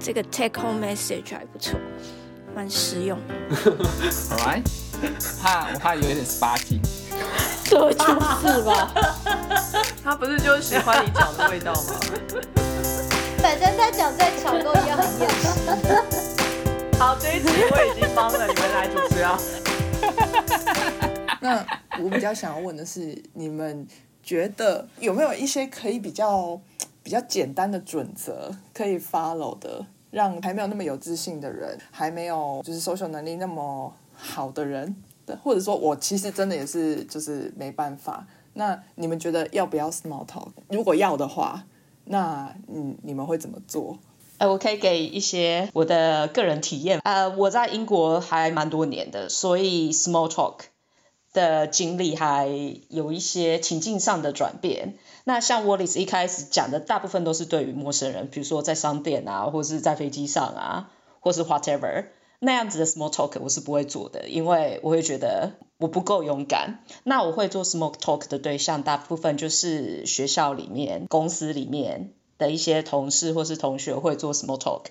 这个 take home message 还不错，蛮实用。好来，怕我怕有一点 sparky。这就是吧？他不是就喜欢你讲的味道吗？反正他讲再巧都一样很厌世。好，这一集我已经帮了你们来主持啊。那我比较想要问的是，你们觉得有没有一些可以比较比较简单的准则可以 follow 的，让还没有那么有自信的人，还没有就是说手能力那么好的人，或者说我其实真的也是就是没办法。那你们觉得要不要 small talk？如果要的话，那嗯你们会怎么做？呃，我可以给一些我的个人体验。呃，我在英国还蛮多年的，所以 small talk 的经历还有一些情境上的转变。那像 Wallace 一开始讲的，大部分都是对于陌生人，比如说在商店啊，或是在飞机上啊，或是 whatever 那样子的 small talk，我是不会做的，因为我会觉得我不够勇敢。那我会做 small talk 的对象，大部分就是学校里面、公司里面。的一些同事或是同学会做 small talk，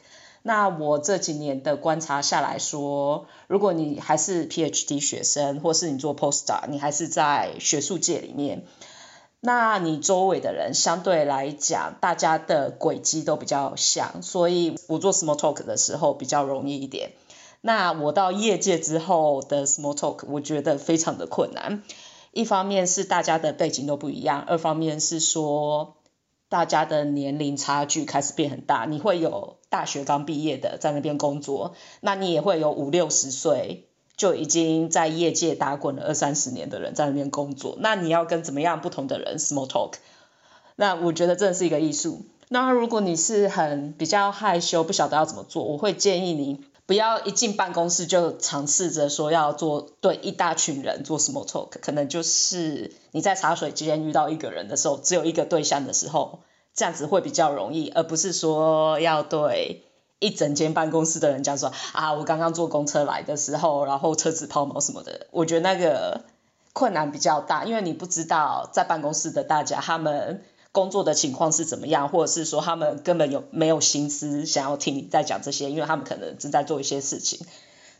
那我这几年的观察下来说，如果你还是 PhD 学生，或是你做 postdoc，你还是在学术界里面，那你周围的人相对来讲，大家的轨迹都比较像，所以我做 small talk 的时候比较容易一点。那我到业界之后的 small talk，我觉得非常的困难。一方面是大家的背景都不一样，二方面是说。大家的年龄差距开始变很大，你会有大学刚毕业的在那边工作，那你也会有五六十岁就已经在业界打滚了二三十年的人在那边工作，那你要跟怎么样不同的人 small talk？那我觉得这是一个艺术。那如果你是很比较害羞，不晓得要怎么做，我会建议你不要一进办公室就尝试着说要做对一大群人做 small talk，可能就是你在茶水间遇到一个人的时候，只有一个对象的时候。这样子会比较容易，而不是说要对一整间办公室的人讲说啊，我刚刚坐公车来的时候，然后车子抛锚什么的。我觉得那个困难比较大，因为你不知道在办公室的大家他们工作的情况是怎么样，或者是说他们根本有没有心思想要听你在讲这些，因为他们可能正在做一些事情。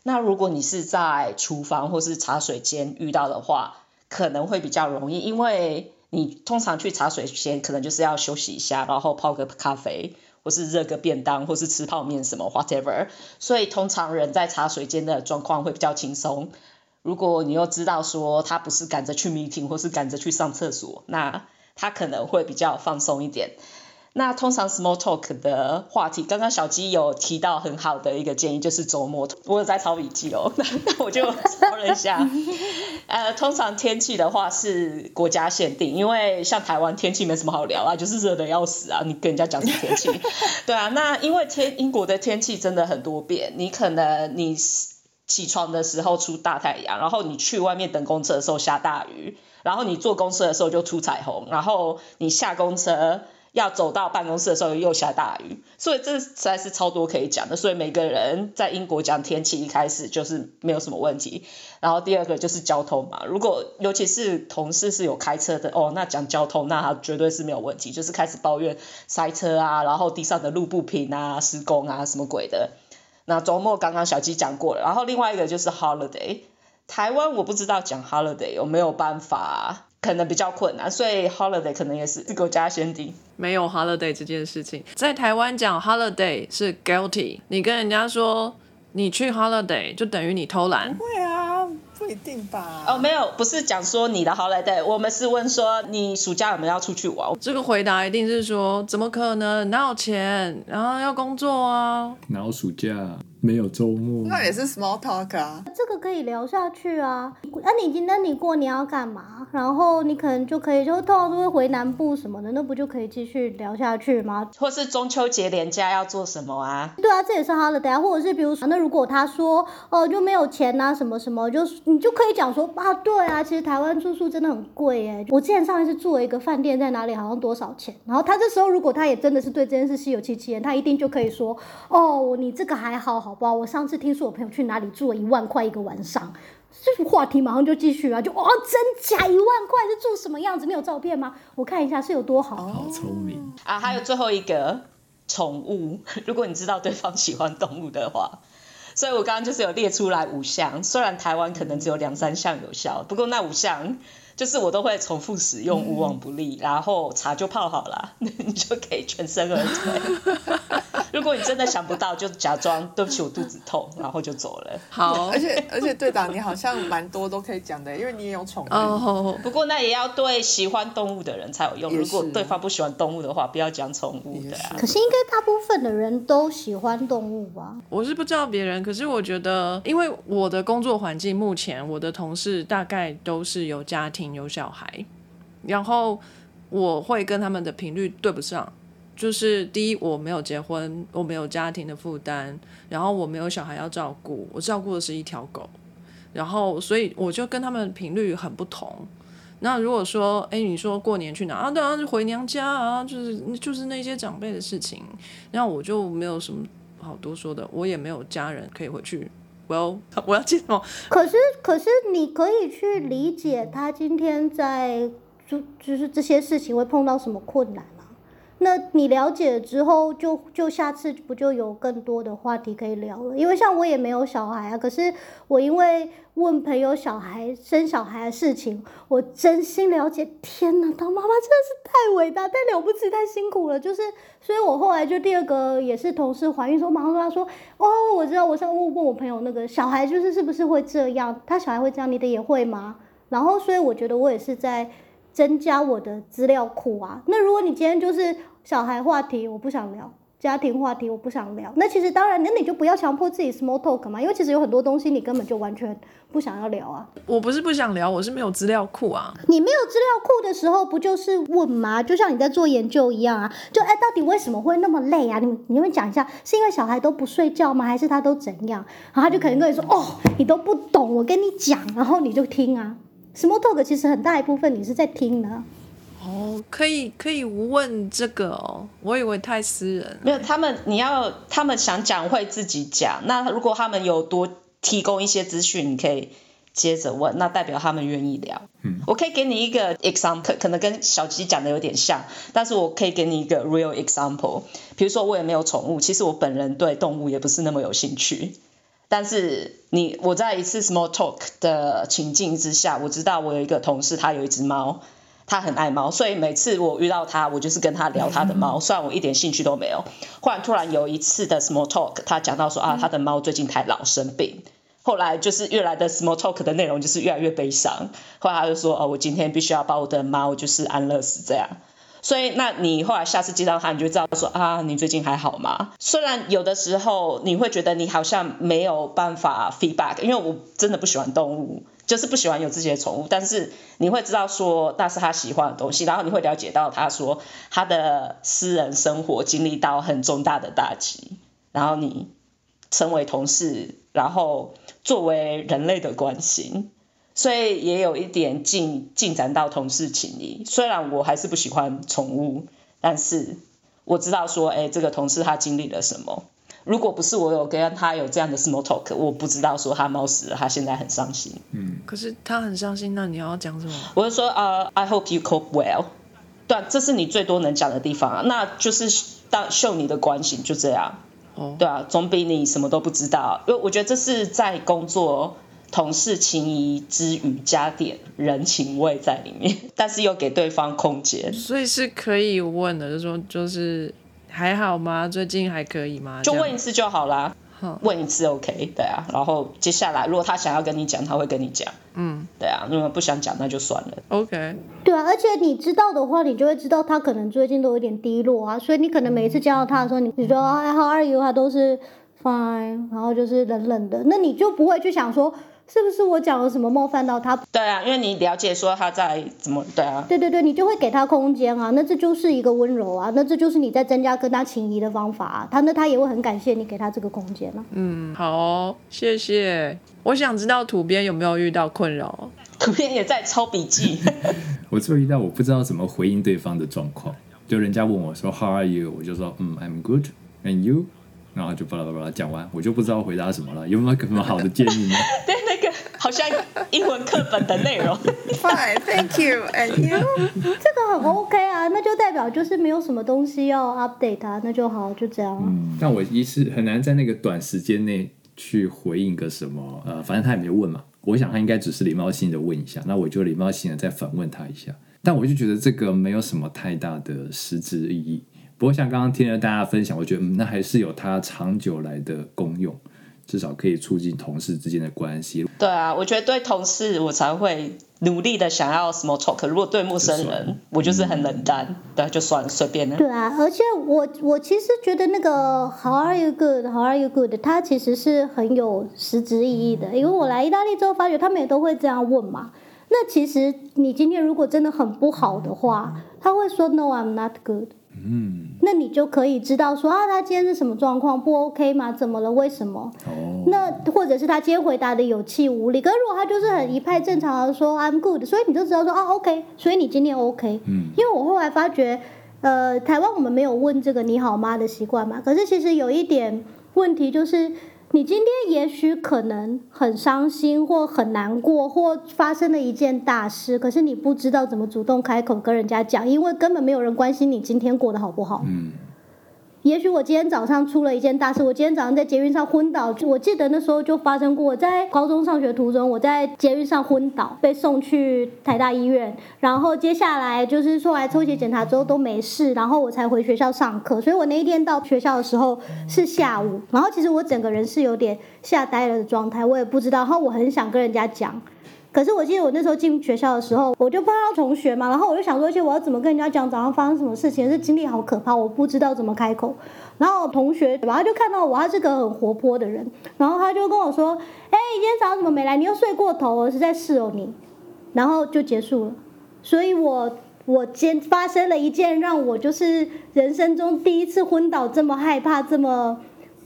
那如果你是在厨房或是茶水间遇到的话，可能会比较容易，因为。你通常去茶水间，可能就是要休息一下，然后泡个咖啡，或是热个便当，或是吃泡面什么，whatever。所以通常人在茶水间的状况会比较轻松。如果你又知道说他不是赶着去 meeting，或是赶着去上厕所，那他可能会比较放松一点。那通常 small talk 的话题，刚刚小鸡有提到很好的一个建议，就是周末。我有在抄笔记哦，那 那我就抄了一下。呃，通常天气的话是国家限定，因为像台湾天气没什么好聊啊，就是热的要死啊。你跟人家讲什么天气？对啊，那因为天英国的天气真的很多变，你可能你起床的时候出大太阳，然后你去外面等公车的时候下大雨，然后你坐公车的时候就出彩虹，然后你下公车。要走到办公室的时候又下大雨，所以这实在是超多可以讲的。所以每个人在英国讲天气一开始就是没有什么问题。然后第二个就是交通嘛，如果尤其是同事是有开车的哦，那讲交通那他绝对是没有问题，就是开始抱怨塞车啊，然后地上的路不平啊，施工啊什么鬼的。那周末刚刚小鸡讲过了，然后另外一个就是 holiday，台湾我不知道讲 holiday 有没有办法。可能比较困难，所以 holiday 可能也是国家先定。没有 holiday 这件事情，在台湾讲 holiday 是 guilty。你跟人家说你去 holiday 就等于你偷懒。会啊，不一定吧？哦，没有，不是讲说你的 holiday，我们是问说你暑假有没有要出去玩。这个回答一定是说怎么可能？哪有钱？然后要工作啊？哪有暑假？没有周末，那也是 small talk 啊。这个可以聊下去啊。那你今天你过年要干嘛？然后你可能就可以就通常都会回南部什么的，那不就可以继续聊下去吗？或是中秋节连假要做什么啊？对啊，这也是 holiday 啊。或者是比如说，那如果他说哦就没有钱啊什么什么，就你就可以讲说啊，对啊，其实台湾住宿真的很贵哎。我之前上一次住了一个饭店在哪里，好像多少钱？然后他这时候如果他也真的是对这件事心有戚戚焉，他一定就可以说哦，你这个还好。好不好？我上次听说我朋友去哪里住了一万块一个晚上，这话题马上就继续啊，就哦，真假一万块是住什么样子？你有照片吗？我看一下是有多好。好聪明啊！还有最后一个宠物，如果你知道对方喜欢动物的话。所以我刚刚就是有列出来五项，虽然台湾可能只有两三项有效，不过那五项就是我都会重复使用，无往不利。然后茶就泡好了，你就可以全身而退。如果你真的想不到，就假装对不起我肚子痛，然后就走了。好而，且 而且队长你好像蛮多都可以讲的，因为你也有宠物。哦，不过那也要对喜欢动物的人才有用。也如果对方不喜欢动物的话，不要讲宠物的。可是应该大部分的人都喜欢动物吧？我是不知道别人，可是我觉得，因为我的工作环境目前，我的同事大概都是有家庭有小孩，然后我会跟他们的频率对不上。就是第一，我没有结婚，我没有家庭的负担，然后我没有小孩要照顾，我照顾的是一条狗，然后所以我就跟他们频率很不同。那如果说，哎，你说过年去哪啊？对啊，就回娘家啊，就是就是那些长辈的事情，那我就没有什么好多说的，我也没有家人可以回去。我要我要进什么？可是，可是你可以去理解他今天在就就是这些事情会碰到什么困难？那你了解了之后就，就下次不就有更多的话题可以聊了？因为像我也没有小孩啊，可是我因为问朋友小孩生小孩的事情，我真心了解，天哪，当妈妈真的是太伟大、太了不起、太辛苦了。就是，所以我后来就第二个也是同事怀孕，说马上跟他说，哦，我知道，我上问问我朋友那个小孩就是是不是会这样，他小孩会这样，你的也会吗？然后，所以我觉得我也是在增加我的资料库啊。那如果你今天就是小孩话题，我不想聊。家庭话题我不想聊，那其实当然，那你就不要强迫自己 small talk 嘛，因为其实有很多东西你根本就完全不想要聊啊。我不是不想聊，我是没有资料库啊。你没有资料库的时候，不就是问吗？就像你在做研究一样啊，就哎，到底为什么会那么累啊？你们你们讲一下，是因为小孩都不睡觉吗？还是他都怎样？然后他就可能跟你说，哦，你都不懂，我跟你讲，然后你就听啊。small talk 其实很大一部分你是在听的啊。哦，可以可以问这个哦，我以为太私人。没有，他们你要他们想讲会自己讲。那如果他们有多提供一些资讯，你可以接着问，那代表他们愿意聊。嗯，我可以给你一个 example，可能跟小吉讲的有点像，但是我可以给你一个 real example。比如说我也没有宠物，其实我本人对动物也不是那么有兴趣。但是你我在一次 small talk 的情境之下，我知道我有一个同事，他有一只猫。他很爱猫，所以每次我遇到他，我就是跟他聊他的猫，虽然我一点兴趣都没有。忽然突然有一次的 small talk，他讲到说啊，他的猫最近太老生病。后来就是越来的 small talk 的内容就是越来越悲伤。后来他就说哦，我今天必须要把我的猫就是安乐死这样。所以那你后来下次见到他，你就知道说啊，你最近还好吗？虽然有的时候你会觉得你好像没有办法 feedback，因为我真的不喜欢动物。就是不喜欢有自己的宠物，但是你会知道说那是他喜欢的东西，然后你会了解到他说他的私人生活经历到很重大的打击，然后你成为同事，然后作为人类的关心，所以也有一点进进展到同事情谊。虽然我还是不喜欢宠物，但是我知道说，哎，这个同事他经历了什么。如果不是我有跟他有这样的 small talk，我不知道说他猫死了，他现在很伤心。嗯可是他很伤心，那你要讲什么？我就说呃、i hope you cope well。对啊，这是你最多能讲的地方啊，那就是当秀你的关心，就这样。哦，对啊，总比你什么都不知道。因为我觉得这是在工作同事情谊之余加点人情味在里面，但是又给对方空间。所以是可以问的，就说就是还好吗？最近还可以吗？就问一次就好啦好，问一次 OK，对啊。然后接下来如果他想要跟你讲，他会跟你讲，嗯对啊。如果不想讲，那就算了。，OK，对啊，而且你知道的话，你就会知道他可能最近都有点低落啊，所以你可能每一次见到他的时候，你你说哎 how are you，他都是 fine，然后就是冷冷的，那你就不会去想说是不是我讲了什么冒犯到他？对啊，因为你了解说他在怎么，对啊。对对对，你就会给他空间啊，那这就是一个温柔啊，那这就是你在增加跟他情谊的方法啊，他那他也会很感谢你给他这个空间啊。嗯，好哦、谢谢。我想知道土边有没有遇到困扰？图片也在抄笔记，我注意到我不知道怎么回应对方的状况，就人家问我说 How are you？我就说嗯 I'm good and you，然后就巴拉巴拉讲完，我就不知道回答什么了。有没有什么好的建议呢？像英文课本的内容。Fine, thank you. And you? 这个很 OK 啊，那就代表就是没有什么东西要 update 啊，那就好，就这样啊。嗯，但我一时很难在那个短时间内去回应个什么，呃，反正他也没问嘛，我想他应该只是礼貌性的问一下，那我就礼貌性的再反问他一下，但我就觉得这个没有什么太大的实质意义。不过像刚刚听了大家分享，我觉得嗯，那还是有它长久来的功用，至少可以促进同事之间的关系。对啊，我觉得对同事我才会努力的想要 small talk，如果对陌生人，我就是很冷淡，对，就算了，随便了。对啊，而且我我其实觉得那个 How are you good? How are you good? 它其实是很有实质意义的，因为我来意大利之后发觉他们也都会这样问嘛。那其实你今天如果真的很不好的话，他会说 No, I'm not good。嗯，那你就可以知道说啊，他今天是什么状况，不 OK 吗？怎么了？为什么？哦，那或者是他今天回答的有气无力，可是如果他就是很一派正常的说 I'm good，所以你就知道说啊 OK，所以你今天 OK。嗯，因为我后来发觉，呃，台湾我们没有问这个你好吗的习惯嘛，可是其实有一点问题就是。你今天也许可能很伤心，或很难过，或发生了一件大事，可是你不知道怎么主动开口跟人家讲，因为根本没有人关心你今天过得好不好。嗯，也许我今天早上出了一件大事，我今天早上在捷运上昏倒。我记得那时候就发生过，在高中上学途中，我在捷运上昏倒，被送去台大医院。然后接下来就是后来抽血检查之后都没事，然后我才回学校上课。所以我那一天到学校的时候是下午，然后其实我整个人是有点吓呆了的状态，我也不知道。然后我很想跟人家讲。可是我记得我那时候进学校的时候，我就碰到同学嘛，然后我就想说，而且我要怎么跟人家讲早上发生什么事情？这经历好可怕，我不知道怎么开口。然后同学，然后就看到我，他是个很活泼的人，然后他就跟我说：“哎，你今天早上怎么没来？你又睡过头了，实在是哦你。”然后就结束了。所以我我今发生了一件让我就是人生中第一次昏倒这么害怕、这么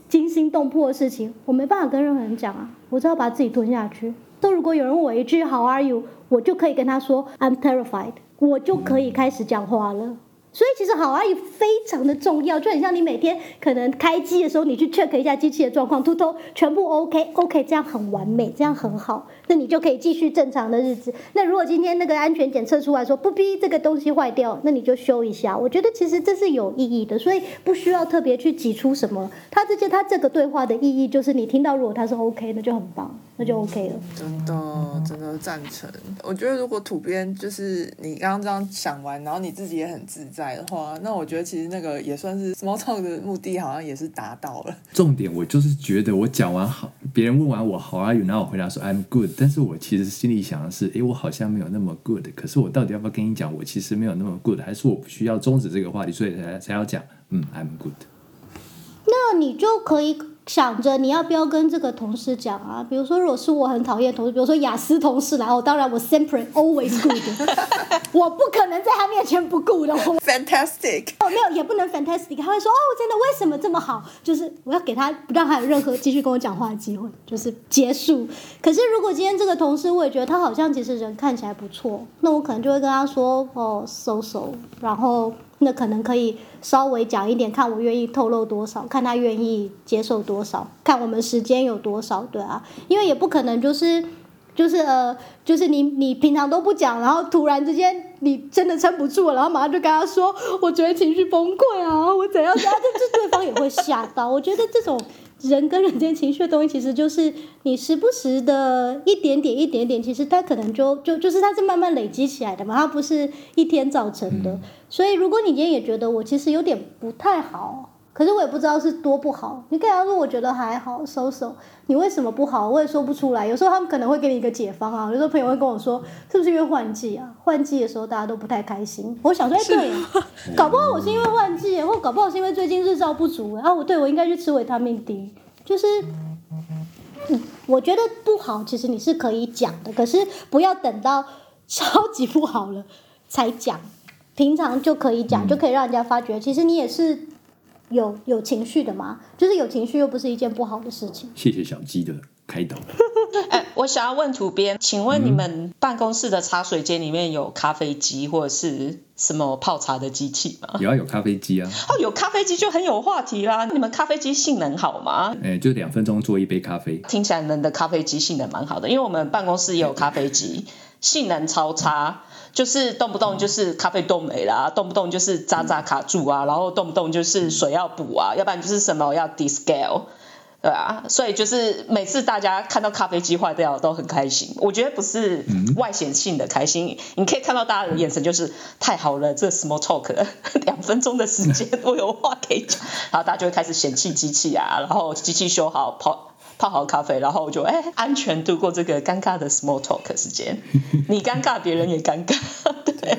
惊心动魄的事情，我没办法跟任何人讲啊，我只好把自己吞下去。都如果有人问我一句 How are you，我就可以跟他说 I'm terrified，我就可以开始讲话了。所以其实 How are you 非常的重要，就很像你每天可能开机的时候，你去 check 一下机器的状况，突突全部 OK OK，这样很完美，这样很好，那你就可以继续正常的日子。那如果今天那个安全检测出来说不逼这个东西坏掉，那你就修一下。我觉得其实这是有意义的，所以不需要特别去挤出什么。他这些他这个对话的意义就是你听到如果他是 OK，那就很棒，那就 OK 了。真的，真的赞成。我觉得如果土编就是你刚刚这样想完，然后你自己也很自在的话，那我觉得其实那个也算是 small talk 的目的，好像也是达到了。重点我就是觉得我讲完好，别人问完我 How are you，然后我回答说 I'm good，但是我其实心里想的是，诶，我好像没有那么 good，可是我到底要不要跟你讲，我其实没有那么 good，还是我不需要终止这个话题，所以才才要讲，嗯，I'm good。那你就可以想着你要不要跟这个同事讲啊？比如说，如果是我很讨厌同事，比如说雅思同事来，哦，当然我 sempre always good，我不可能在他面前不 good 的。Fantastic，哦，没有，也不能 fantastic。他会说，哦，真的，为什么这么好？就是我要给他不让他有任何继续跟我讲话的机会，就是结束。可是如果今天这个同事，我也觉得他好像其实人看起来不错，那我可能就会跟他说，哦，so so，然后那可能可以稍微讲一点，看我愿意透露多少，看他愿意接受多少，看我们时间有多少，对啊，因为也不可能就是。就是呃，就是你你平常都不讲，然后突然之间你真的撑不住了，然后马上就跟他说，我觉得情绪崩溃啊，我怎样怎样，这这对方也会吓到。我觉得这种人跟人之间情绪的东西，其实就是你时不时的一点点一点点，其实它可能就就就是它是慢慢累积起来的嘛，它不是一天造成的。所以如果你今天也觉得我其实有点不太好。可是我也不知道是多不好，你跟他说我觉得还好，收手。你为什么不好？我也说不出来。有时候他们可能会给你一个解方啊。有时候朋友会跟我说，是不是因为换季啊？换季的时候大家都不太开心。我想说，哎，对，搞不好我是因为换季，或搞不好是因为最近日照不足啊。我对我应该去吃维他命 D。就是，嗯，我觉得不好，其实你是可以讲的，可是不要等到超级不好了才讲，平常就可以讲，就可以让人家发觉，其实你也是。有有情绪的嘛，就是有情绪又不是一件不好的事情。谢谢小鸡的开导。哎，我想要问土编，请问你们办公室的茶水间里面有咖啡机或者是什么泡茶的机器吗？有啊，有咖啡机啊，哦，有咖啡机就很有话题啦。你们咖啡机性能好吗？哎，就两分钟做一杯咖啡。听起来你们的咖啡机性能蛮好的，因为我们办公室也有咖啡机，性能超差，就是动不动就是咖啡豆没啦，动不动就是渣渣卡住啊，然后动不动就是水要补啊，要不然就是什么要 descale。对啊，所以就是每次大家看到咖啡机坏掉都很开心。我觉得不是外显性的开心，你可以看到大家的眼神就是太好了，这 small talk 两分钟的时间我有话可以讲，然后大家就会开始嫌弃机器啊，然后机器修好泡泡好咖啡，然后就哎安全度过这个尴尬的 small talk 时间。你尴尬，别人也尴尬。对，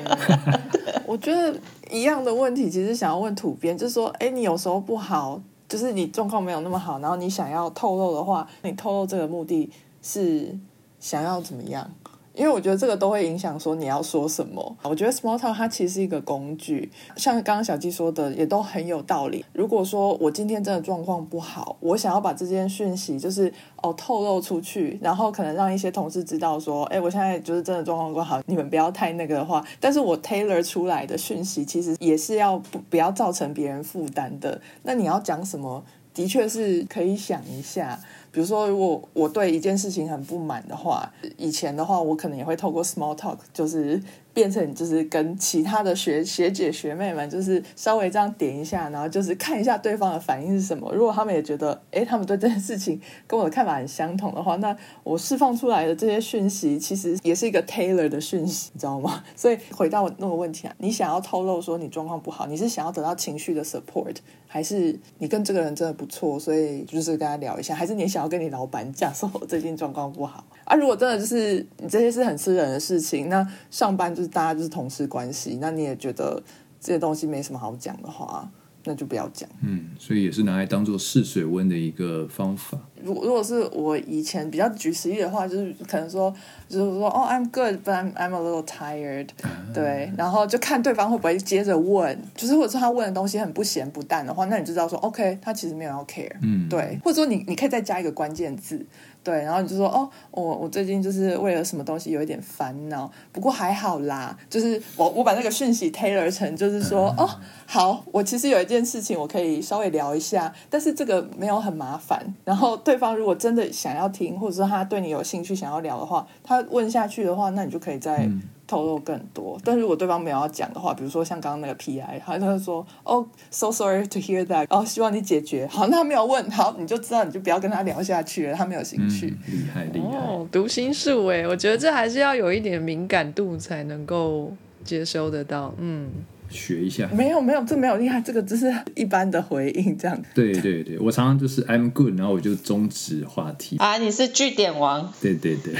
我觉得一样的问题，其实想要问土编，就是说，哎，你有时候不好。就是你状况没有那么好，然后你想要透露的话，你透露这个目的是想要怎么样？因为我觉得这个都会影响说你要说什么。我觉得 small talk 它其实是一个工具，像刚刚小鸡说的也都很有道理。如果说我今天真的状况不好，我想要把这件讯息就是哦透露出去，然后可能让一些同事知道说，哎，我现在就是真的状况不好，你们不要太那个的话。但是我 tailor 出来的讯息其实也是要不不要造成别人负担的。那你要讲什么，的确是可以想一下。比如说，如果我对一件事情很不满的话，以前的话，我可能也会透过 small talk，就是变成就是跟其他的学学姐学妹们，就是稍微这样点一下，然后就是看一下对方的反应是什么。如果他们也觉得，哎，他们对这件事情跟我的看法很相同的话，那我释放出来的这些讯息，其实也是一个 tailor 的讯息，你知道吗？所以回到那个问题啊，你想要透露说你状况不好，你是想要得到情绪的 support，还是你跟这个人真的不错，所以就是跟他聊一下，还是你想要跟你老板讲说我最近状况不好啊？如果真的就是你这些是很私人的事情，那上班就是大家就是同事关系，那你也觉得这些东西没什么好讲的话，那就不要讲。嗯，所以也是拿来当做试水温的一个方法。如如果是我以前比较举实例的话，就是可能说，就是说，哦，I'm good, but I'm I'm a little tired。对，然后就看对方会不会接着问，就是或者说他问的东西很不咸不淡的话，那你就知道说，OK，他其实没有要 care。嗯，对，或者说你你可以再加一个关键字。对，然后你就说哦，我我最近就是为了什么东西有一点烦恼，不过还好啦。就是我我把那个讯息 tailor 成，就是说哦，好，我其实有一件事情我可以稍微聊一下，但是这个没有很麻烦。然后对方如果真的想要听，或者说他对你有兴趣想要聊的话，他问下去的话，那你就可以再透露更多。但如果对方没有要讲的话，比如说像刚刚那个 PI，他就会说哦，so sorry to hear that，哦，希望你解决。好，那他没有问，好，你就知道你就不要跟他聊下去了，他没有兴趣。厉害厉害。哦，读心术哎，我觉得这还是要有一点敏感度才能够接收得到。嗯，学一下。没有没有，这没有厉害，这个只是一般的回应这样。对对对，我常常就是 I'm good，然后我就终止话题。啊，你是据点王。对对对，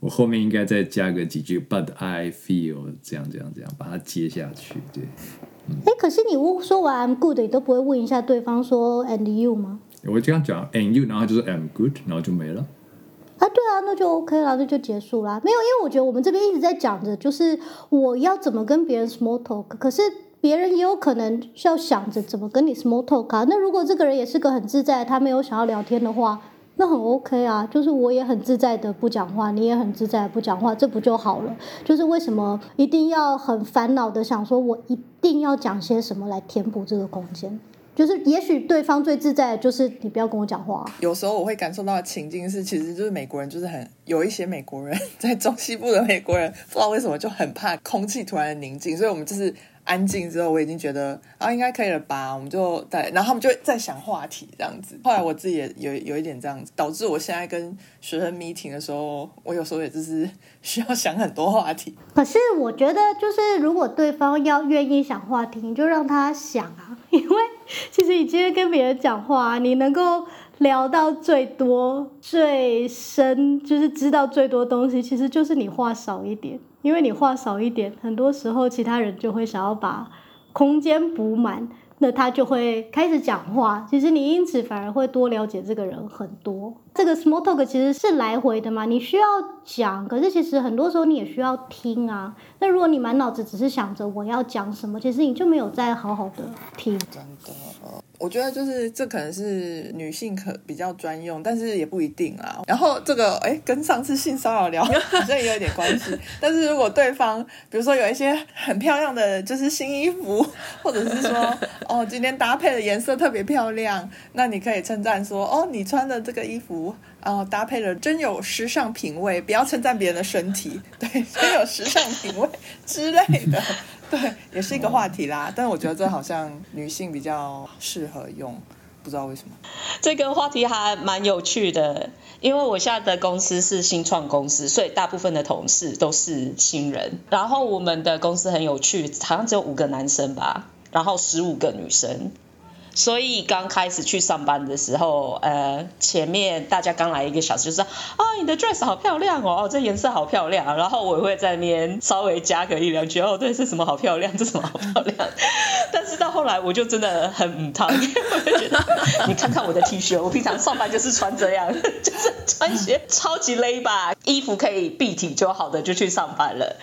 我后面应该再加个几句，But I feel 这样这样这样，把它接下去。对，哎，可是你说完 I'm good，你都不会问一下对方说 And you 吗？我这样讲 And you，然后就说 I'm good，然后就没了。啊，对啊，那就 OK 了，那就结束啦。没有，因为我觉得我们这边一直在讲着，就是我要怎么跟别人 small talk，可是别人也有可能是要想着怎么跟你 small talk 啊。那如果这个人也是个很自在，他没有想要聊天的话，那很 OK 啊。就是我也很自在的不讲话，你也很自在的不讲话，这不就好了？就是为什么一定要很烦恼的想说，我一定要讲些什么来填补这个空间？就是也许对方最自在的就是你不要跟我讲话、有时候我会感受到的情境是，其实就是美国人就是很有一些美国人 在中西部的美国人，不知道为什么就很怕空气突然宁静，所以我们就是安静之后，我已经觉得啊应该可以了吧，我们就在，然后他们就在想话题这样子。后来我自己也有有一点这样子，导致我现在跟学生 meeting 的时候，我有时候也就是需要想很多话题。可是我觉得，就是如果对方要愿意想话题，你就让他想啊，因为其实你今天跟别人讲话，你能够聊到最多、最深，就是知道最多东西，其实就是你话少一点。因为你话少一点，很多时候其他人就会想要把空间补满，那他就会开始讲话。其实你因此反而会多了解这个人很多。这个 small talk 其实是来回的嘛，你需要讲，可是其实很多时候你也需要听啊。那如果你满脑子只是想着我要讲什么，其实你就没有在好好的听。我觉得就是这可能是女性可比较专用，但是也不一定啦。然后这个哎，跟上次性骚扰聊 好像也有点关系。但是如果对方比如说有一些很漂亮的就是新衣服，或者是说哦今天搭配的颜色特别漂亮，那你可以称赞说哦你穿的这个衣服啊搭配的真有时尚品味，不要称赞别人的身体，对，真有时尚品味之类的。对，也是一个话题啦。但是我觉得这好像女性比较适合用，不知道为什么。这个话题还蛮有趣的，因为我现在的公司是新创公司，所以大部分的同事都是新人。然后我们的公司很有趣，好像只有五个男生吧，然后十五个女生。所以刚开始去上班的时候，呃，前面大家刚来一个小时，就说啊，你的 dress 好漂亮哦，哦，这颜色好漂亮。然后我会在那边稍微加个一两句，哦，对，是什么好漂亮，这什么好漂亮。但是到后来，我就真的很讨厌，我就觉得你看看我的 T 恤，我平常上班就是穿这样，就是穿一些超级勒吧，衣服可以蔽体就好的，就去上班了。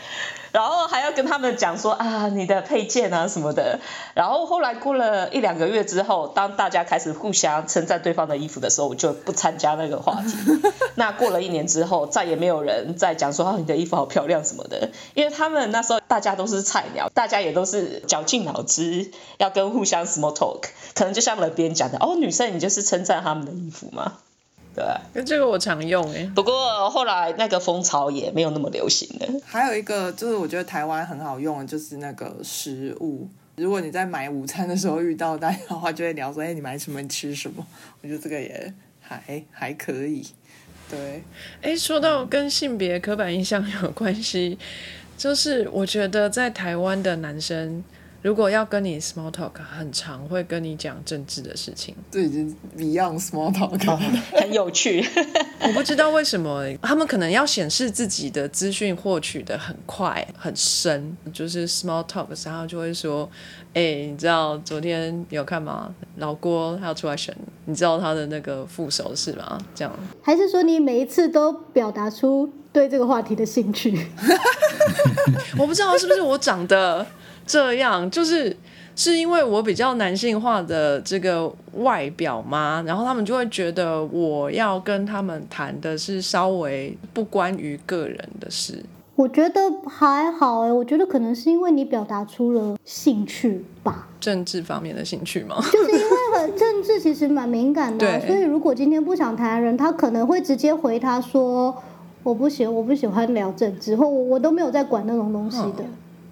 然后还要跟他们讲说啊，你的配件啊什么的。然后后来过了一两个月之后，当大家开始互相称赞对方的衣服的时候，我就不参加那个话题。那过了一年之后，再也没有人再讲说啊，你的衣服好漂亮什么的，因为他们那时候大家都是菜鸟，大家也都是绞尽脑汁要跟互相 small talk，可能就像了别人讲的哦，女生你就是称赞他们的衣服吗？对，那这个我常用哎，不过后来那个风潮也没有那么流行了。还有一个就是我觉得台湾很好用的，就是那个食物。如果你在买午餐的时候遇到大家的话，就会聊说：“哎，你买什么？你吃什么？”我觉得这个也还还可以。对，哎，说到跟性别刻板印象有关系，就是我觉得在台湾的男生。如果要跟你 small talk，很常会跟你讲政治的事情，这已经 beyond small talk，很有趣。我不知道为什么他们可能要显示自己的资讯获取的很快很深，就是 small talk，然后就会说：“哎，你知道昨天有看吗？老郭他要出来选，你知道他的那个副手是吗？”这样，还是说你每一次都表达出对这个话题的兴趣？我不知道是不是我长得。这样就是是因为我比较男性化的这个外表吗？然后他们就会觉得我要跟他们谈的是稍微不关于个人的事。我觉得还好哎，我觉得可能是因为你表达出了兴趣吧，政治方面的兴趣吗？就是因为很政治其实蛮敏感的，所以如果今天不想谈的人，他可能会直接回他说我不喜我不喜欢聊政治，或我我都没有在管那种东西的。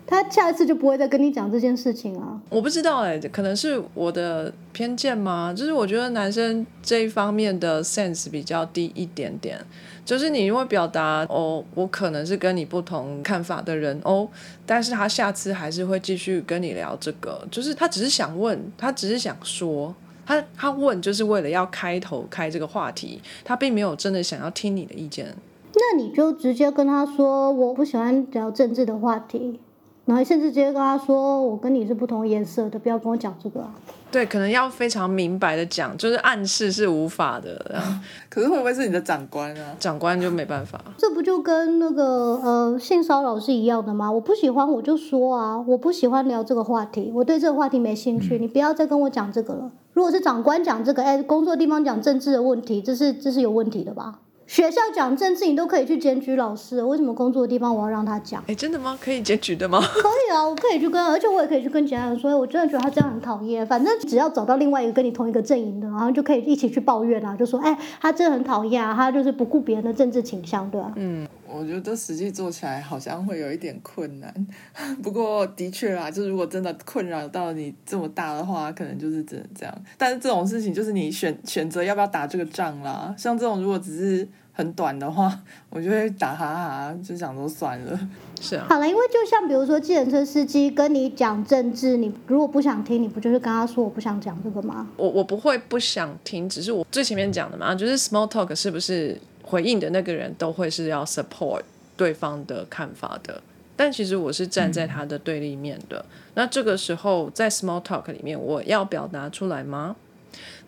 他下一次就不会再跟你讲这件事情啊！我不知道哎，可能是我的偏见吗？就是我觉得男生这一方面的 sense 比较低一点点。就是你因为表达哦，我可能是跟你不同看法的人哦，但是他下次还是会继续跟你聊这个。就是他只是想问，他只是想说，他他问就是为了要开头开这个话题，他并没有真的想要听你的意见。那你就直接跟他说，我不喜欢聊政治的话题。然后甚至直接跟他说：“我跟你是不同颜色的，不要跟我讲这个啊。”对，可能要非常明白的讲，就是暗示是无法的。可是会不会是你的长官啊？长官就没办法。这不就跟那个呃性骚扰是一样的吗？我不喜欢我就说啊，我不喜欢聊这个话题，我对这个话题没兴趣，你不要再跟我讲这个了。如果是长官讲这个，哎，工作地方讲政治的问题，这是这是有问题的吧？学校讲政治，你都可以去检举老师，为什么工作的地方我要让他讲？哎，真的吗？可以检举的吗？可以啊，我可以去跟，而且我也可以去跟其他人说，我真的觉得他这样很讨厌。反正只要找到另外一个跟你同一个阵营的，然后就可以一起去抱怨啊，就说，哎，他真的很讨厌啊，他就是不顾别人的政治倾向，对吧？嗯，我觉得实际做起来好像会有一点困难，不过的确啦，就是如果真的困扰到你这么大的话，可能就是只能这样。但是这种事情就是你选选择要不要打这个仗啦，像这种如果只是。很短的话，我就会打哈哈，就想说算了。是啊。好了，因为就像比如说，计程车司机跟你讲政治，你如果不想听，你不就是跟他说我不想讲这个吗？我我不会不想听，只是我最前面讲的嘛，就是 small talk 是不是回应的那个人都会是要 support 对方的看法的？但其实我是站在他的对立面的。那这个时候在 small talk 里面，我要表达出来吗？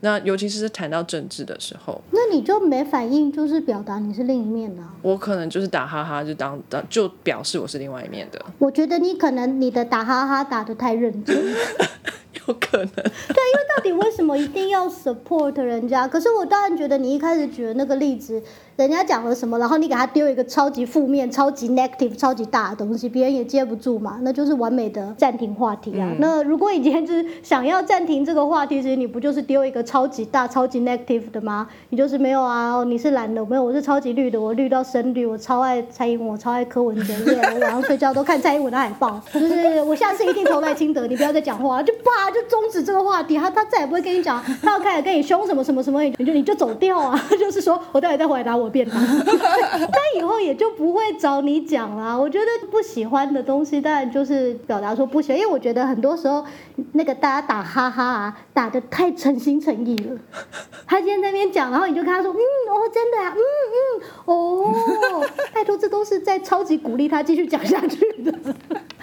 那尤其是谈到政治的时候，那你就没反应，就是表达你是另一面的。我可能就是打哈哈，就当当就表示我是另外一面的。我觉得你可能你的打哈哈打的太认真。有可能。对，因为到底为什么一定要 support 人家？可是我当然觉得你一开始举的那个例子，人家讲了什么，然后你给他丢一个超级负面、超级 negative、超级大的东西，别人也接不住嘛，那就是完美的暂停话题啊。那如果你今天就是想要暂停这个话题，其实你不就是丢一个超级大、超级 negative 的吗？你就是没有啊，哦你是蓝的，没有，我是超级绿的，我绿到深绿，我超爱蔡英文，我超爱柯文哲，耶，我晚上睡觉都看蔡英文的海报，就是我下次一定投赖清德，你不要再讲话，就啪就终止这个话题，他他再也不会跟你讲，他要开始跟你凶什么什么什么，你就你就走掉啊，就是说我待会再回来拿我便当，他以后也就不会找你讲啦。我觉得不喜欢的东西，当然就是表达说不喜欢，因为我觉得很多时候那个大家打哈哈啊，打的太诚心诚意了。他今天在那边讲，然后你就跟他说，嗯，哦，真的啊，嗯嗯，哦，拜托，这都是在超级鼓励他继续讲下去的。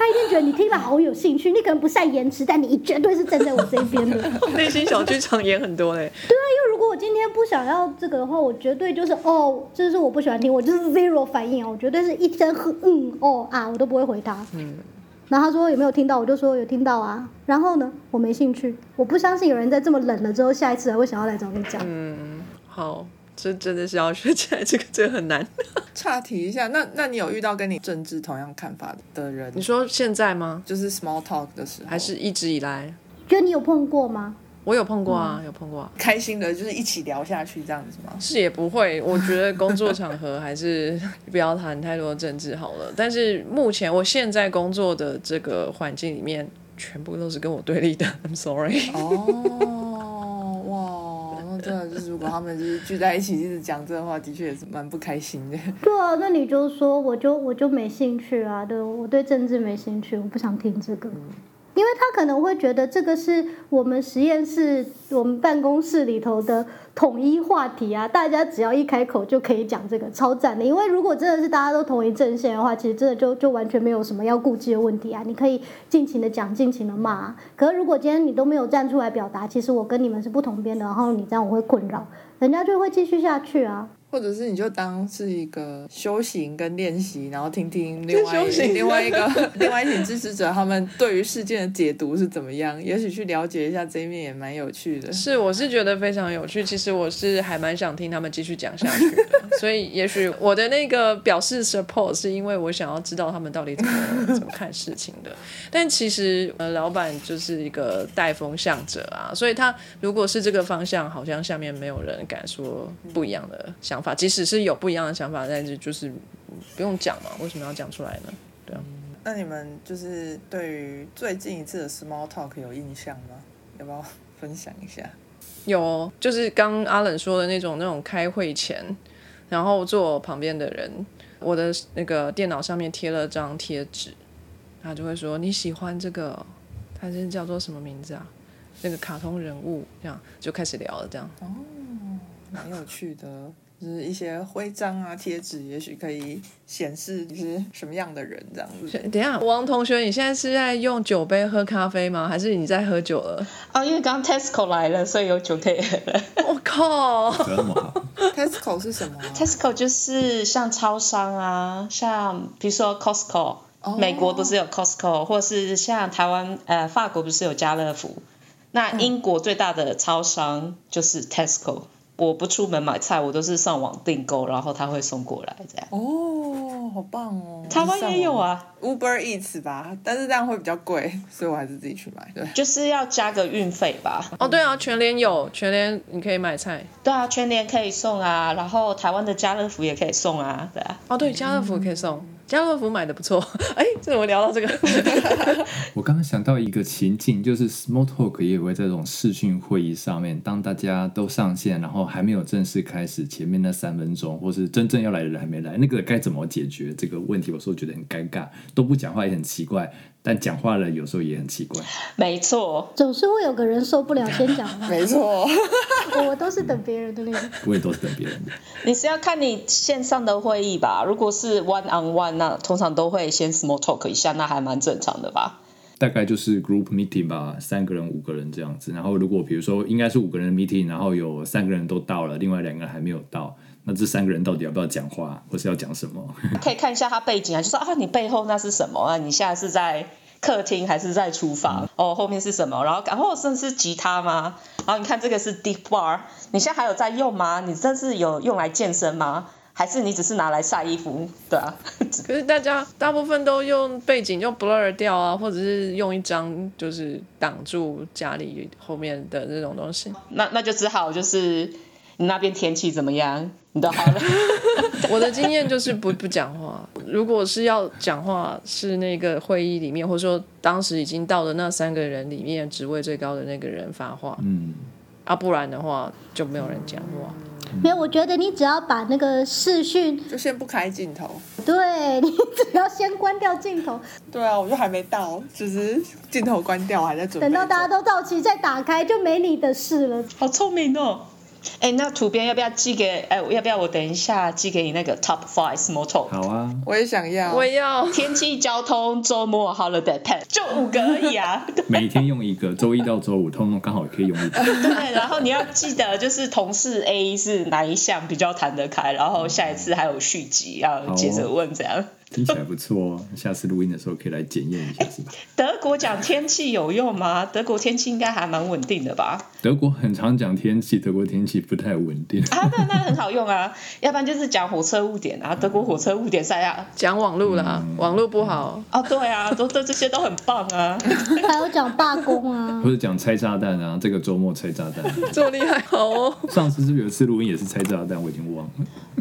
他一定觉得你听了好有兴趣，你可能不善言辞，但你绝对是站在我这边的。内心小剧场也很多嘞。对啊，因为如果我今天不想要这个的话，我绝对就是哦，这是我不喜欢听，我就是 zero 反应啊，我绝对是一声哼嗯哦啊，我都不会回他。嗯。然后他说有没有听到，我就说有听到啊。然后呢，我没兴趣，我不相信有人在这么冷了之后，下一次还会想要来找你讲。嗯，好，这真的是要学起来，这个这个很难。岔题一下，那那你有遇到跟你政治同样看法的人？你说现在吗？就是 small talk 的时候，还是一直以来？就你有碰过吗？我有碰过啊，有碰过、啊。开心的，就是一起聊下去这样子吗？是也不会，我觉得工作场合还是不要谈太多政治好了。但是目前我现在工作的这个环境里面，全部都是跟我对立的。I'm sorry。哦，哇，那真的就是，如果他们就是聚在一起一直讲这个话，的确也是蛮不开心的。对啊，那你就说，我就我就没兴趣啊，对，我对政治没兴趣，我不想听这个。因为他可能会觉得这个是我们实验室、我们办公室里头的统一话题啊，大家只要一开口就可以讲这个，超赞的。因为如果真的是大家都同一阵线的话，其实真的就就完全没有什么要顾忌的问题啊，你可以尽情的讲，尽情的骂。可是如果今天你都没有站出来表达，其实我跟你们是不同边的，然后你这样我会困扰，人家就会继续下去啊。或者是你就当是一个修行跟练习，然后听听另外另外一个另外一群支持者他们对于事件的解读是怎么样，也许去了解一下这一面也蛮有趣的。是，我是觉得非常有趣。其实我是还蛮想听他们继续讲下去的，所以也许我的那个表示 support 是因为我想要知道他们到底怎么怎么看事情的。但其实呃，老板就是一个带风向者啊，所以他如果是这个方向，好像下面没有人敢说不一样的想法。即使是有不一样的想法，但是就是不用讲嘛，为什么要讲出来呢？对啊。那你们就是对于最近一次的 small talk 有印象吗？要不要分享一下？有，就是刚阿冷说的那种，那种开会前，然后坐我旁边的人，我的那个电脑上面贴了张贴纸，他就会说你喜欢这个，他是叫做什么名字啊？那个卡通人物，这样就开始聊了，这样。哦，蛮有趣的。就是一些徽章啊、贴纸，也许可以显示你是什么样的人这样子。等一下，王同学，你现在是在用酒杯喝咖啡吗？还是你在喝酒了？哦，因为刚 Tesco 来了，所以有酒可以喝了。我靠，Tesco 是什么啊、Tesco 就是像超商啊，像比如说 Costco，、美国不是有 Costco，或是像台湾呃法国不是有家乐福，那英国最大的超商就是 Tesco。我不出门买菜，我都是上网订购，然后他会送过来这样。哦，好棒哦！台湾也有啊，Uber Eats 吧，但是这样会比较贵，所以我还是自己去买。对，就是要加个运费吧。哦，对啊，全联有，全联你可以买菜。对啊，全联可以送啊，然后台湾的家乐福也可以送啊，对啊。哦，对，家乐福可以送，家乐福买的不错。哎，这怎么聊到这个？我刚刚想到一个情境，就是 small talk 也会在这种视讯会议上面，当大家都上线，然后还没有正式开始，前面那三分钟，或是真正要来的人还没来，那个该怎么解决这个问题？有时候觉得很尴尬，都不讲话也很奇怪，但讲话了有时候也很奇怪。没错，总是会有个人受不了先讲话。没错，我都是等别人的那种。我也都是等别人的。你是要看你线上的会议吧？如果是 one on one，那通常都会先 small talk 一下，那还蛮正常的吧？大概就是 group meeting 吧，三个人、五个人这样子。然后如果比如说应该是五个人的 meeting，然后有三个人都到了，另外两个人还没有到，那这三个人到底要不要讲话，或是要讲什么？可以看一下他背景啊，就说啊，你背后那是什么啊？你现在是在客厅还是在厨房？哦，后面是什么？然后然后甚至是吉他吗？然后你看这个是 deep bar，你现在还有在用吗？你这是有用来健身吗？还是你只是拿来晒衣服？对啊，可是大家大部分都用背景用 blur 掉啊，或者是用一张就是挡住家里后面的那种东西。那那就只好就是你那边天气怎么样？你都好了。我的经验就是不不讲话。如果是要讲话，是那个会议里面，或者说当时已经到的那三个人里面职位最高的那个人发话，嗯，啊，不然的话就没有人讲话。没有，我觉得你只要把那个视讯，就先不开镜头。对你只要先关掉镜头，对啊，我就还没到，只是镜头关掉，还在准备。等到大家都到齐再打开，就没你的事了。好聪明哦！哎，那图片要不要寄给？哎，要不要我等一下寄给你那个 Top Five Small Talk？好啊，我也想要，我要。天气、交通、周末、Holiday Pen，就五个而已啊。每天用一个，周一到周五通通刚好可以用一个。对，然后你要记得，就是同事 A 是哪一项比较谈得开，然后下一次还有续集要接着问这样。听起来不错哦，下次录音的时候可以来检验一下，是吧？德国讲天气有用吗？德国天气应该还蛮稳定的吧？德国很常讲天气，德国天气不太稳定。啊，那那很好用啊，要不然就是讲火车误点啊，德国火车误点赛啊，讲网路啦，网路不好。啊，对啊，都都这些都很棒啊。还有讲罢工啊，或者讲拆炸弹啊，这个周末拆炸弹，这么厉害好哦。上次是不是有一次录音也是拆炸弹？我已经忘了。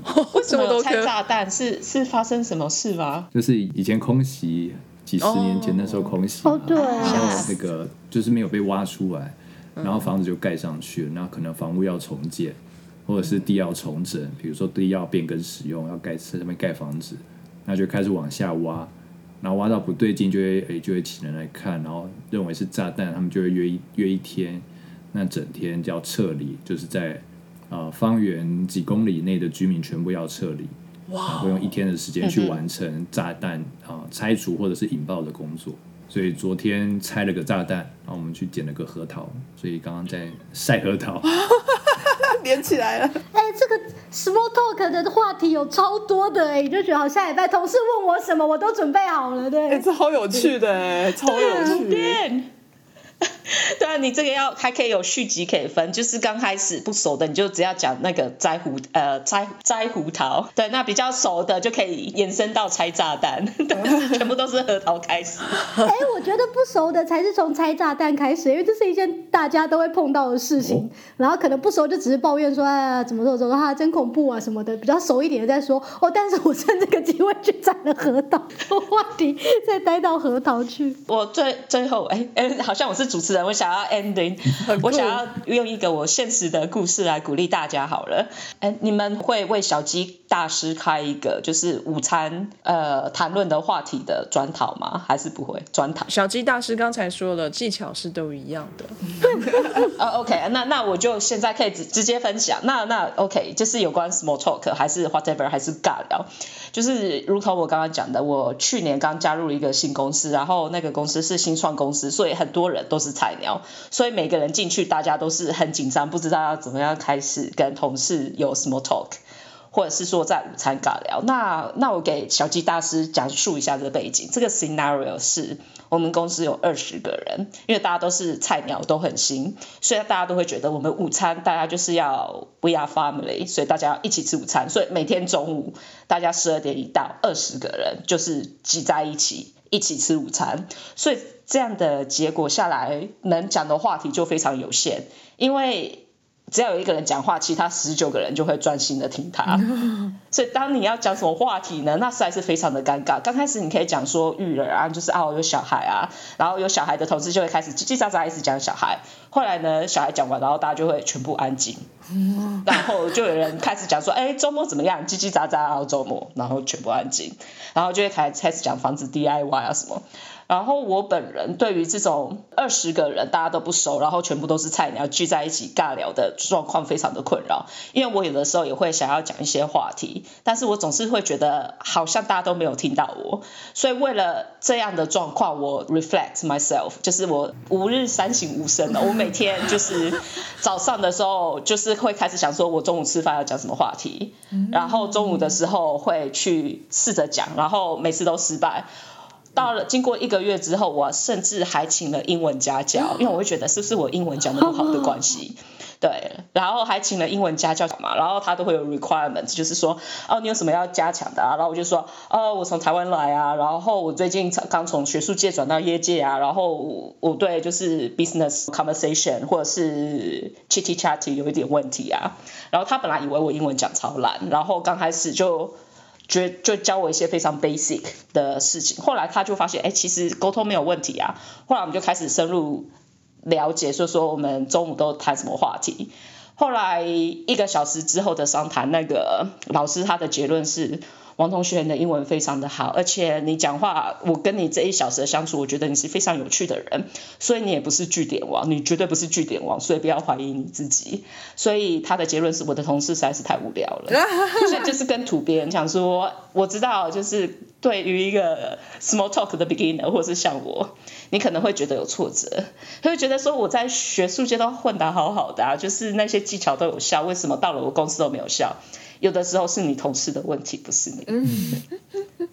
为什么拆炸弹？是是发生什么事吗？就是以前空袭，几十年前那时候空袭，哦对，然后那个就是没有被挖出来，然后房子就盖上去了，那可能房屋要重建，或者是地要重整，比如说地要变更使用，要盖在上面盖房子，那就开始往下挖，然后挖到不对劲，就会诶就会请人来看，然后认为是炸弹，他们就会约一约一天，那整天就要撤离，就是在。呃，方圆几公里内的居民全部要撤离，然后用一天的时间去完成炸弹啊拆除或者是引爆的工作。所以昨天拆了个炸弹，然后我们去捡了个核桃，所以刚刚在晒核桃，连起来了。哎，这个 small talk 的话题有超多的哎，就觉得好下礼拜同事问我什么，我都准备好了，对。哎，这好有趣的哎，超有趣。对啊，你这个要还可以有续集可以分，就是刚开始不熟的，你就只要讲那个摘胡呃摘摘胡桃，对，那比较熟的就可以延伸到拆炸弹，全部都是核桃开始。哎，我觉得不熟的才是从拆炸弹开始，因为这是一件大家都会碰到的事情，然后可能不熟就只是抱怨说哎怎么怎么说啊真恐怖啊什么的，比较熟一点的再说哦，但是我趁这个机会去摘了核桃，话题再待到核桃去。我最最后哎哎，好像我是主持人，我想要 ending，我想要用一个我现实的故事来鼓励大家好了。哎，你们会为小鸡大师开一个就是午餐呃谈论的话题的专讨吗？还是不会专讨？小鸡大师刚才说了，技巧是都一样的。啊，OK，那那我就现在可以直直接分享。那那 OK，就是有关 small talk 还是 whatever 还是尬聊，就是如同我刚刚讲的，我去年刚加入了一个新公司，然后那个公司是新创公司，所以很多人都是菜鸟，所以每个人进去，大家都是很紧张，不知道要怎么样开始跟同事有 small talk。或者是说在午餐尬聊，那那我给小鸡大师讲述一下这个背景。这个 scenario 是我们公司有二十个人，因为大家都是菜鸟，都很新，所以大家都会觉得我们午餐大家就是要 we are family，所以大家要一起吃午餐。所以每天中午大家十二点一到，二十个人就是挤在一起一起吃午餐。所以这样的结果下来，能讲的话题就非常有限，因为。只要有一个人讲话，其他十九个人就会专心的听他。所以当你要讲什么话题呢？那实在是非常的尴尬。刚开始你可以讲说育儿啊，就是啊我有小孩啊，然后有小孩的同事就会开始叽叽喳喳一直讲小孩。后来呢，小孩讲完，然后大家就会全部安静。然后就有人开始讲说，哎，周末怎么样？叽叽喳喳，然后周末，然后全部安静。然后就会开开始讲房子 DIY 啊什么。然后我本人对于这种二十个人大家都不熟，然后全部都是菜鸟聚在一起尬聊的状况非常的困扰，因为我有的时候也会想要讲一些话题，但是我总是会觉得好像大家都没有听到我，所以为了这样的状况，我 reflect myself，就是我五日三省吾身的，我每天就是早上的时候就是会开始想说我中午吃饭要讲什么话题，然后中午的时候会去试着讲，然后每次都失败。到了经过一个月之后，我甚至还请了英文家教，因为我会觉得是不是我英文讲的不好的关系。对，然后还请了英文家教嘛，然后他都会有 requirement，就是说，哦，你有什么要加强的啊？然后我就说，哦，我从台湾来啊，然后我最近刚从学术界转到业界啊，然后我对就是 business conversation 或者是 chitty chatty 有一点问题啊。然后他本来以为我英文讲超烂，然后刚开始就觉就教我一些非常 basic 的事情，后来他就发现，哎，其实沟通没有问题啊。后来我们就开始深入。了解，所以说我们中午都谈什么话题。后来一个小时之后的商谈，那个老师他的结论是。王同学，你的英文非常的好，而且你讲话，我跟你这一小时的相处，我觉得你是非常有趣的人，所以你也不是据点王，你绝对不是据点王，所以不要怀疑你自己。所以他的结论是我的同事实在是太无聊了，所 以就是跟土编讲说，我知道，就是对于一个 small talk 的 beginner，或者是像我，你可能会觉得有挫折，会觉得说我在学术界都混得好好的，就是那些技巧都有效，为什么到了我公司都没有效？有的时候是你同事的问题，不是你。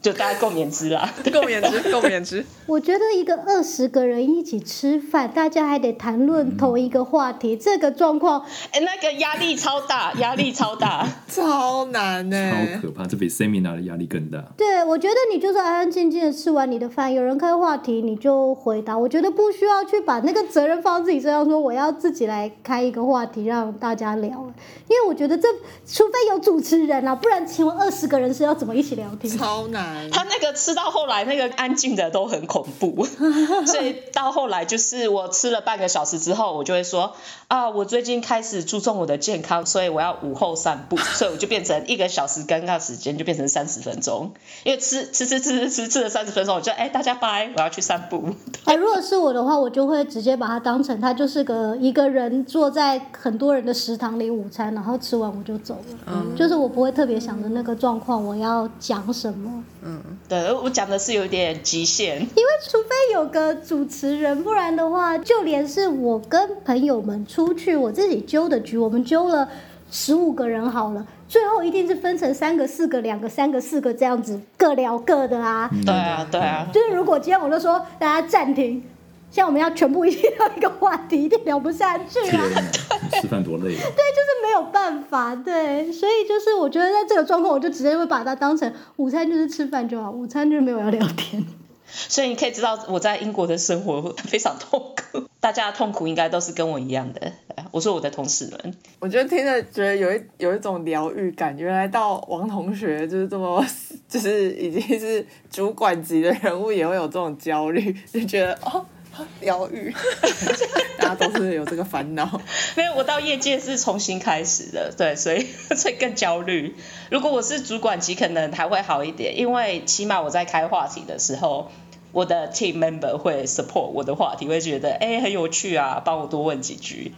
就大家共勉之啦，共勉之，共勉之。我觉得一个二十个人一起吃饭，大家还得谈论同一个话题，这个状况，哎，那个压力超大，压力超大，超难呢，超可怕，这比 seminar 的压力更大。对，我觉得你就是安安静静的吃完你的饭，有人开话题你就回答，我觉得不需要去把那个责任放自己身上，说我要自己来开一个话题让大家聊，因为我觉得这除非有主。主持人啊，不然请问二十个人是要怎么一起聊天？超难。他那个吃到后来，那个安静的都很恐怖，所以到后来就是我吃了半个小时之后，我就会说啊，我最近开始注重我的健康，所以我要午后散步，所以我就变成一个小时尴尬时间就变成三十分钟，因为吃吃吃吃吃吃吃了三十分钟，我就哎大家拜，我要去散步。哎，如果是我的话，我就会直接把它当成他就是个一个人坐在很多人的食堂里午餐，然后吃完我就走了，嗯，就。是我不会特别想着那个状况，我要讲什么。嗯，对我讲的是有点极限，因为除非有个主持人，不然的话，就连是我跟朋友们出去，我自己揪的局，我们揪了十五个人好了，最后一定是分成三个、四个、两个、三个、四个这样子，各聊各的啊。对啊，对啊。就是如果今天我就说大家暂停。像我们要全部一起聊一个话题，一定聊不下去啊！吃饭多累啊！对，就是没有办法，对，所以就是我觉得在这个状况，我就直接会把它当成午餐，就是吃饭就好，午餐就是没有要聊天。所以你可以知道我在英国的生活非常痛苦，大家的痛苦应该都是跟我一样的。我说我的同事们，我觉得听着觉得有一有一种疗愈感。原来到王同学就是这么，就是已经是主管级的人物，也会有这种焦虑，就觉得哦。疗愈，大家都是有这个烦恼。没有，我到业界是重新开始的，对，所以 所以更焦虑。如果我是主管级，可能还会好一点，因为起码我在开话题的时候，我的 team member 会 support 我的话题，会觉得哎很有趣啊，帮我多问几句。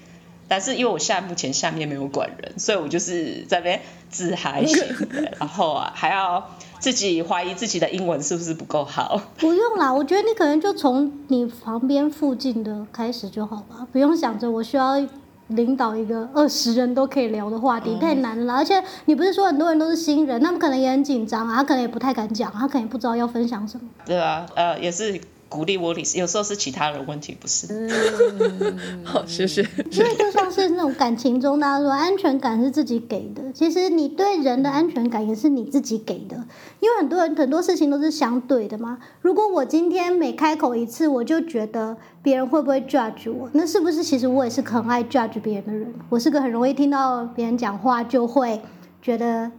但是因为我现在目前下面没有管人，所以我就是在那边自嗨型的，然后啊还要。自己怀疑自己的英文是不是不够好？不用啦，我觉得你可能就从你旁边附近的开始就好吧，不用想着我需要领导一个二十人都可以聊的话题，太难了。而且你不是说很多人都是新人，他们可能也很紧张啊，他可能也不太敢讲，他可能不知道要分享什么。对啊，呃，也是。鼓励我，有时候是其他人问题，不是。好，谢谢。因为就像是那种感情中，大家说安全感是自己给的，其实你对人的安全感也是你自己给的。因为很多人很多事情都是相对的嘛。如果我今天每开口一次，我就觉得别人会不会 judge 我，那是不是其实我也是很爱 judge 别人的人？我是个很容易听到别人讲话就会觉得。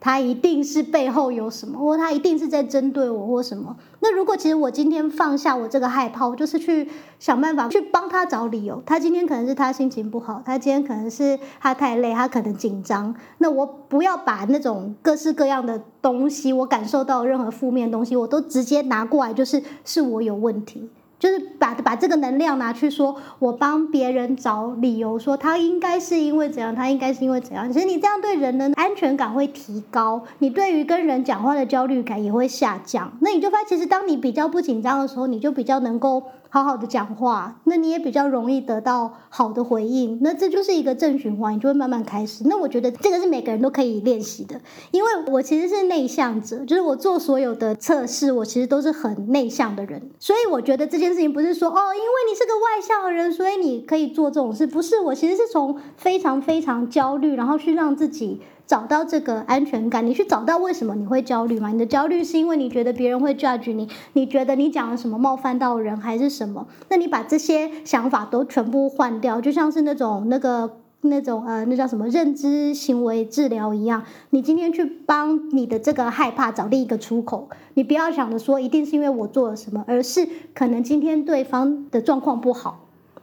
他一定是背后有什么，或他一定是在针对我，或什么。那如果其实我今天放下我这个害怕，我就是去想办法去帮他找理由。他今天可能是他心情不好，他今天可能是他太累，他可能紧张。那我不要把那种各式各样的东西，我感受到任何负面东西，我都直接拿过来，就是是我有问题。就是把把这个能量拿去说，我帮别人找理由，说他应该是因为怎样，他应该是因为怎样。其实你这样对人的安全感会提高，你对于跟人讲话的焦虑感也会下降。那你就发现，其实当你比较不紧张的时候，你就比较能够好好的讲话，那你也比较容易得到好的回应。那这就是一个正循环，你就会慢慢开始。那我觉得这个是每个人都可以练习的，因为我其实是内向者，就是我做所有的测试，我其实都是很内向的人。所以我觉得这件事情不是说哦，因为你是个外向的人，所以你可以做这种事，不是。我其实是从非常非常焦虑，然后去让自己。找到这个安全感，你去找到为什么你会焦虑嘛？你的焦虑是因为你觉得别人会 judge 你，你觉得你讲了什么冒犯到人还是什么？那你把这些想法都全部换掉，就像是那种那个那种呃，那叫什么认知行为治疗一样。你今天去帮你的这个害怕找另一个出口，你不要想着说一定是因为我做了什么，而是可能今天对方的状况不好，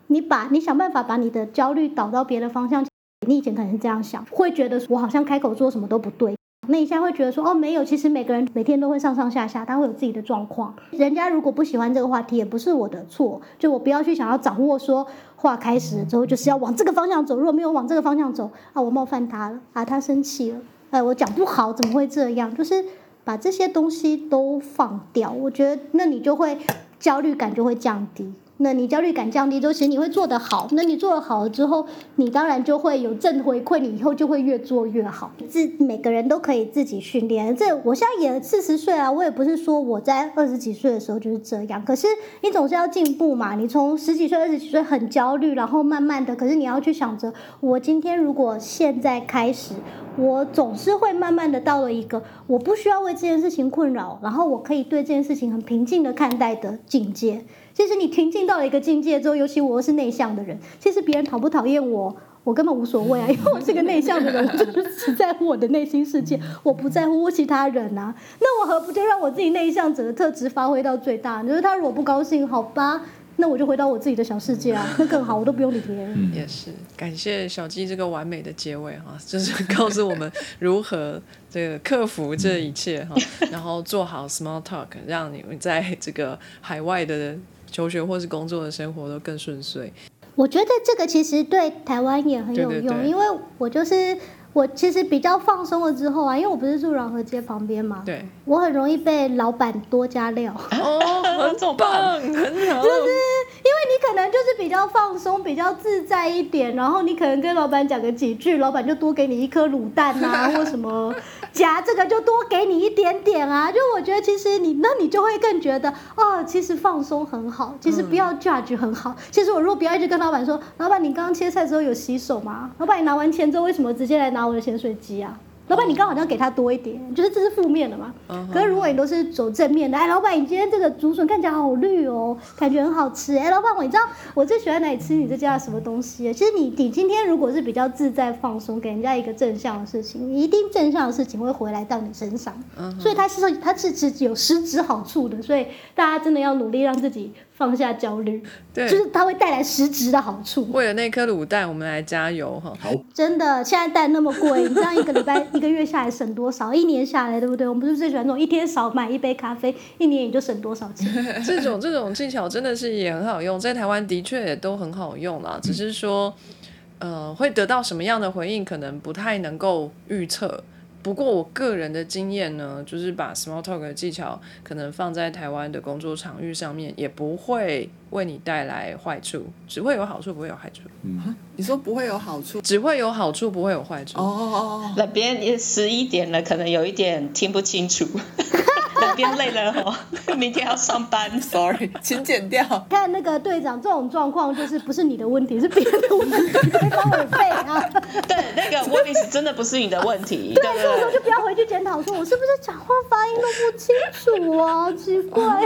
你把你想办法把你的焦虑导到别的方向。你以前可能是这样想，会觉得我好像开口做什么都不对。那你现在会觉得说，哦，没有，其实每个人每天都会上上下下，他会有自己的状况。人家如果不喜欢这个话题，也不是我的错。就我不要去想要掌握说，话开始之后就是要往这个方向走，如果没有往这个方向走，啊，我冒犯他了，啊，他生气了，哎，我讲不好，怎么会这样？就是把这些东西都放掉，我觉得那你就会焦虑感就会降低。那你焦虑感降低之后，其实你会做得好。那你做得好了之后，你当然就会有正回馈，你以后就会越做越好。自每个人都可以自己训练。这我现在也四十岁啊，我也不是说我在二十几岁的时候就是这样。可是你总是要进步嘛。你从十几岁、二十几岁很焦虑，然后慢慢的，可是你要去想着，我今天如果现在开始，我总是会慢慢的到了一个我不需要为这件事情困扰，然后我可以对这件事情很平静的看待的境界。其实你平静到了一个境界之后，尤其我是内向的人，其实别人讨不讨厌我，我根本无所谓啊，因为我是个内向的人，我就是只在乎我的内心世界，我不在乎其他人啊。那我何不就让我自己内向者的特质发挥到最大？就是他如果不高兴，好吧，那我就回到我自己的小世界啊，那更好，我都不用理别人。也是，感谢小鸡这个完美的结尾哈，就是告诉我们如何这个克服这一切哈，然后做好 small talk，让你们在这个海外的。求学或是工作的生活都更顺遂。我觉得这个其实对台湾也很有用，因为我就是我其实比较放松了之后啊，因为我不是住饶河街旁边嘛，对，我很容易被老板多加料。哦，很棒，很好。就是因为你可能就是比较放松、比较自在一点，然后你可能跟老板讲个几句，老板就多给你一颗卤蛋啊，或什么。夹这个就多给你一点点啊，就我觉得其实你那你就会更觉得哦，其实放松很好，其实不要 judge 很好。其实我如果不要一直跟老板说，老板你刚刚切菜的时候有洗手吗？老板你拿完钱之后为什么直接来拿我的咸水鸡啊？老板，你刚好像给他多一点，就是这是负面的嘛。可是如果你都是走正面的，哎，老板，你今天这个竹笋看起来好绿哦，感觉很好吃。哎，老板，我你知道我最喜欢哪里吃你这家的什么东西？其实你你今天如果是比较自在放松，给人家一个正向的事情，你一定正向的事情会回来到你身上。所以它是说它是是有实质好处的，所以大家真的要努力让自己。放下焦虑，对，就是它会带来实质的好处。为了那颗卤蛋，我们来加油哈！好，真的，现在蛋那么贵，你这样一个礼拜、一个月下来省多少？一年下来，对不对？我们不是最喜欢那种一天少买一杯咖啡，一年也就省多少钱？这种这种技巧真的是也很好用，在台湾的确也都很好用啦。只是说，呃，会得到什么样的回应，可能不太能够预测。不过我个人的经验呢，就是把 small talk 的技巧可能放在台湾的工作场域上面，也不会为你带来坏处，只会有好处，不会有坏处。嗯，你说不会有好处，只会有好处，不会有坏处。哦哦哦，那别人也十一点了，可能有一点听不清楚。变累了哦，明天要上班，sorry，请剪掉。看那个队长，这种状况就是不是你的问题，是别人的问题，帮我背啊。对，那个 w i l l 真的不是你的问题。对，所以说就不要回去检讨，说我是不是讲话发音都不清楚啊？奇怪。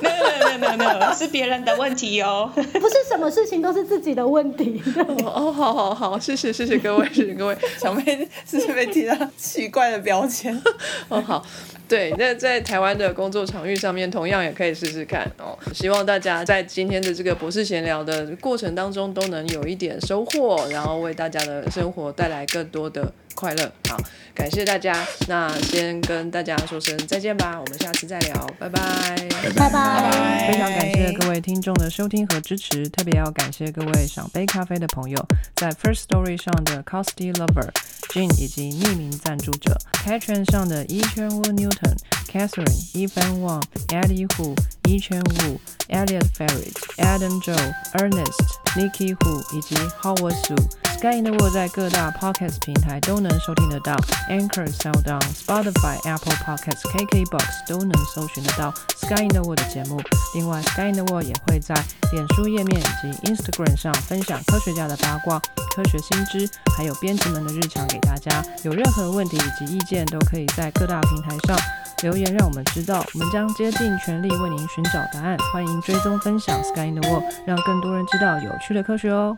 没有没有没有没有，是别人的问题哦。不是什么事情都是自己的问题。哦，好好好，谢谢谢谢 各位谢谢各位，小妹是不是被贴到奇怪的标签？哦好。对，那在台湾的工作场域上面，同样也可以试试看哦。希望大家在今天的这个博士闲聊的过程当中，都能有一点收获，然后为大家的生活带来更多的快乐。好，感谢大家，那先跟大家说声再见吧，我们下次再聊，拜拜，拜拜。非常感谢各位听众的收听和支持，特别要感谢各位赏杯咖啡的朋友，在 First Story 上的 Costy Lover。Jane 以及匿名赞助者 Patreon 上的 e 圈 Wu Newton、Catherine、Evan Wang、Eddie Hu、e 圈 Wu、Elliot Ferret、Adam Joe、Ernest、Nikki Hu 以及 Howard Su。Sky in the World 在各大 Podcast 平台都能收听得到，Anchor、SoundOn、Spotify、Apple Podcasts、KKBox 都能搜寻得到 Sky in the World 的节目。另外，Sky in the World 也会在脸书页面以及 Instagram 上分享科学家的八卦、科学新知，还有编辑们的日常给大家。有任何问题以及意见，都可以在各大平台上留言，让我们知道，我们将竭尽全力为您寻找答案。欢迎追踪分享 Sky in the World，让更多人知道有趣的科学哦。